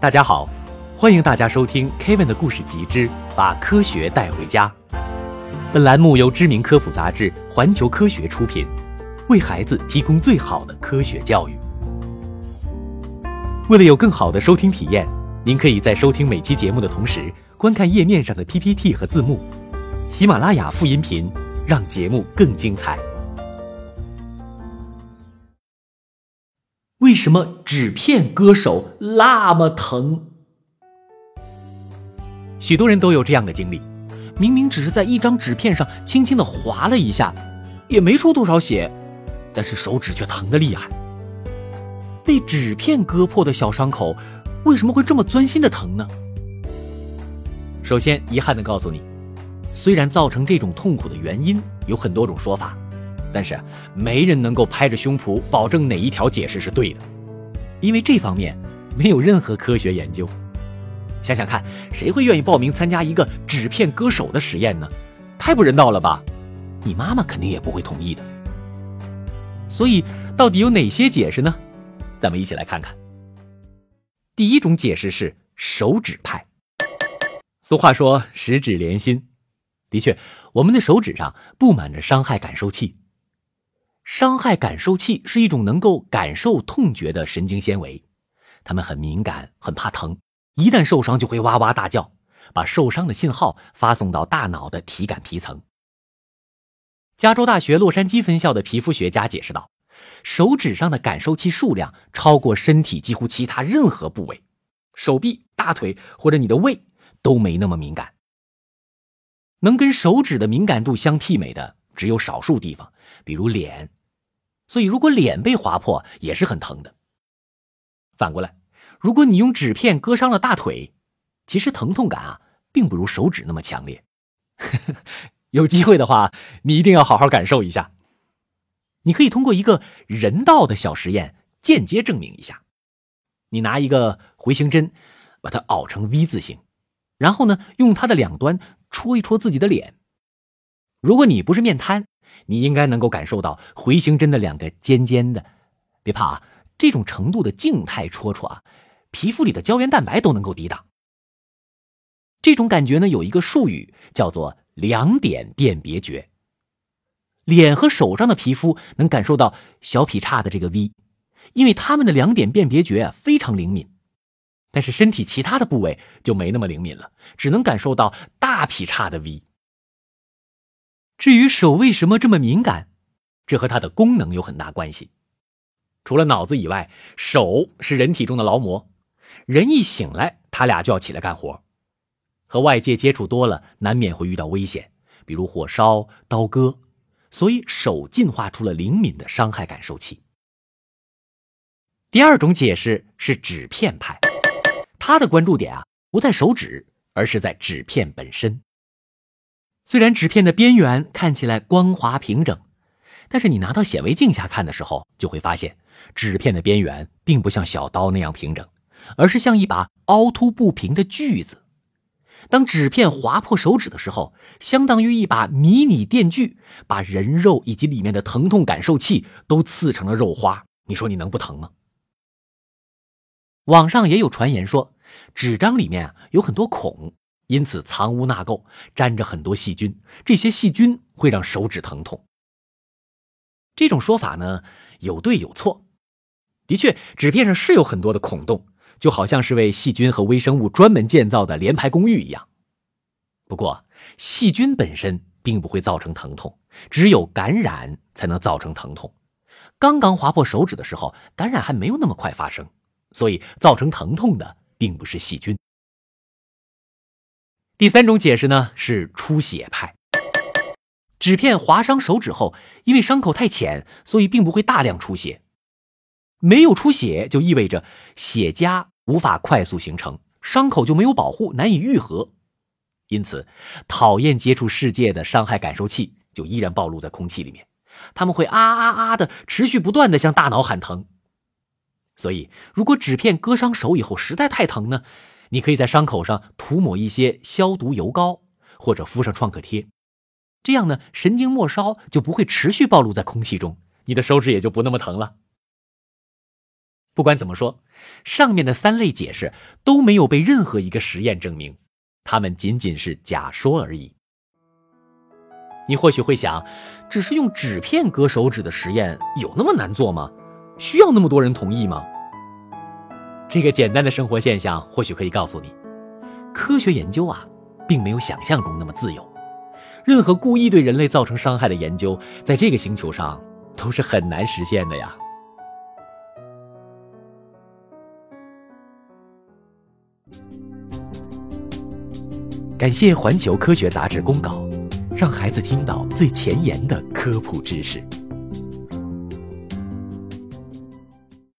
大家好，欢迎大家收听 Kevin 的故事集之《把科学带回家》。本栏目由知名科普杂志《环球科学》出品，为孩子提供最好的科学教育。为了有更好的收听体验，您可以在收听每期节目的同时，观看页面上的 PPT 和字幕。喜马拉雅副音频，让节目更精彩。为什么纸片割手那么疼？许多人都有这样的经历：明明只是在一张纸片上轻轻的划了一下，也没出多少血，但是手指却疼得厉害。被纸片割破的小伤口，为什么会这么钻心的疼呢？首先，遗憾的告诉你，虽然造成这种痛苦的原因有很多种说法。但是没人能够拍着胸脯保证哪一条解释是对的，因为这方面没有任何科学研究。想想看，谁会愿意报名参加一个纸片割手的实验呢？太不人道了吧！你妈妈肯定也不会同意的。所以，到底有哪些解释呢？咱们一起来看看。第一种解释是手指派。俗话说“十指连心”，的确，我们的手指上布满着伤害感受器。伤害感受器是一种能够感受痛觉的神经纤维，它们很敏感，很怕疼，一旦受伤就会哇哇大叫，把受伤的信号发送到大脑的体感皮层。加州大学洛杉矶分校的皮肤学家解释道：“手指上的感受器数量超过身体几乎其他任何部位，手臂、大腿或者你的胃都没那么敏感。能跟手指的敏感度相媲美的只有少数地方，比如脸。”所以，如果脸被划破也是很疼的。反过来，如果你用纸片割伤了大腿，其实疼痛感啊，并不如手指那么强烈。有机会的话，你一定要好好感受一下。你可以通过一个人道的小实验间接证明一下。你拿一个回形针，把它拗成 V 字形，然后呢，用它的两端戳一戳自己的脸。如果你不是面瘫。你应该能够感受到回形针的两个尖尖的，别怕啊，这种程度的静态戳戳啊，皮肤里的胶原蛋白都能够抵挡。这种感觉呢，有一个术语叫做两点辨别觉。脸和手上的皮肤能感受到小劈叉的这个 V，因为它们的两点辨别觉啊非常灵敏。但是身体其他的部位就没那么灵敏了，只能感受到大劈叉的 V。至于手为什么这么敏感，这和它的功能有很大关系。除了脑子以外，手是人体中的劳模。人一醒来，他俩就要起来干活。和外界接触多了，难免会遇到危险，比如火烧、刀割。所以手进化出了灵敏的伤害感受器。第二种解释是纸片派，他的关注点啊不在手指，而是在纸片本身。虽然纸片的边缘看起来光滑平整，但是你拿到显微镜下看的时候，就会发现纸片的边缘并不像小刀那样平整，而是像一把凹凸不平的锯子。当纸片划破手指的时候，相当于一把迷你电锯，把人肉以及里面的疼痛感受器都刺成了肉花。你说你能不疼吗？网上也有传言说，纸张里面啊有很多孔。因此藏污纳垢，沾着很多细菌，这些细菌会让手指疼痛。这种说法呢，有对有错。的确，纸片上是有很多的孔洞，就好像是为细菌和微生物专门建造的联排公寓一样。不过，细菌本身并不会造成疼痛，只有感染才能造成疼痛。刚刚划破手指的时候，感染还没有那么快发生，所以造成疼痛的并不是细菌。第三种解释呢是出血派。纸片划伤手指后，因为伤口太浅，所以并不会大量出血。没有出血就意味着血痂无法快速形成，伤口就没有保护，难以愈合。因此，讨厌接触世界的伤害感受器就依然暴露在空气里面，他们会啊啊啊的持续不断的向大脑喊疼。所以，如果纸片割伤手以后实在太疼呢？你可以在伤口上涂抹一些消毒油膏，或者敷上创可贴，这样呢，神经末梢就不会持续暴露在空气中，你的手指也就不那么疼了。不管怎么说，上面的三类解释都没有被任何一个实验证明，它们仅仅是假说而已。你或许会想，只是用纸片割手指的实验有那么难做吗？需要那么多人同意吗？这个简单的生活现象或许可以告诉你，科学研究啊，并没有想象中那么自由。任何故意对人类造成伤害的研究，在这个星球上都是很难实现的呀。感谢环球科学杂志公告。让孩子听到最前沿的科普知识。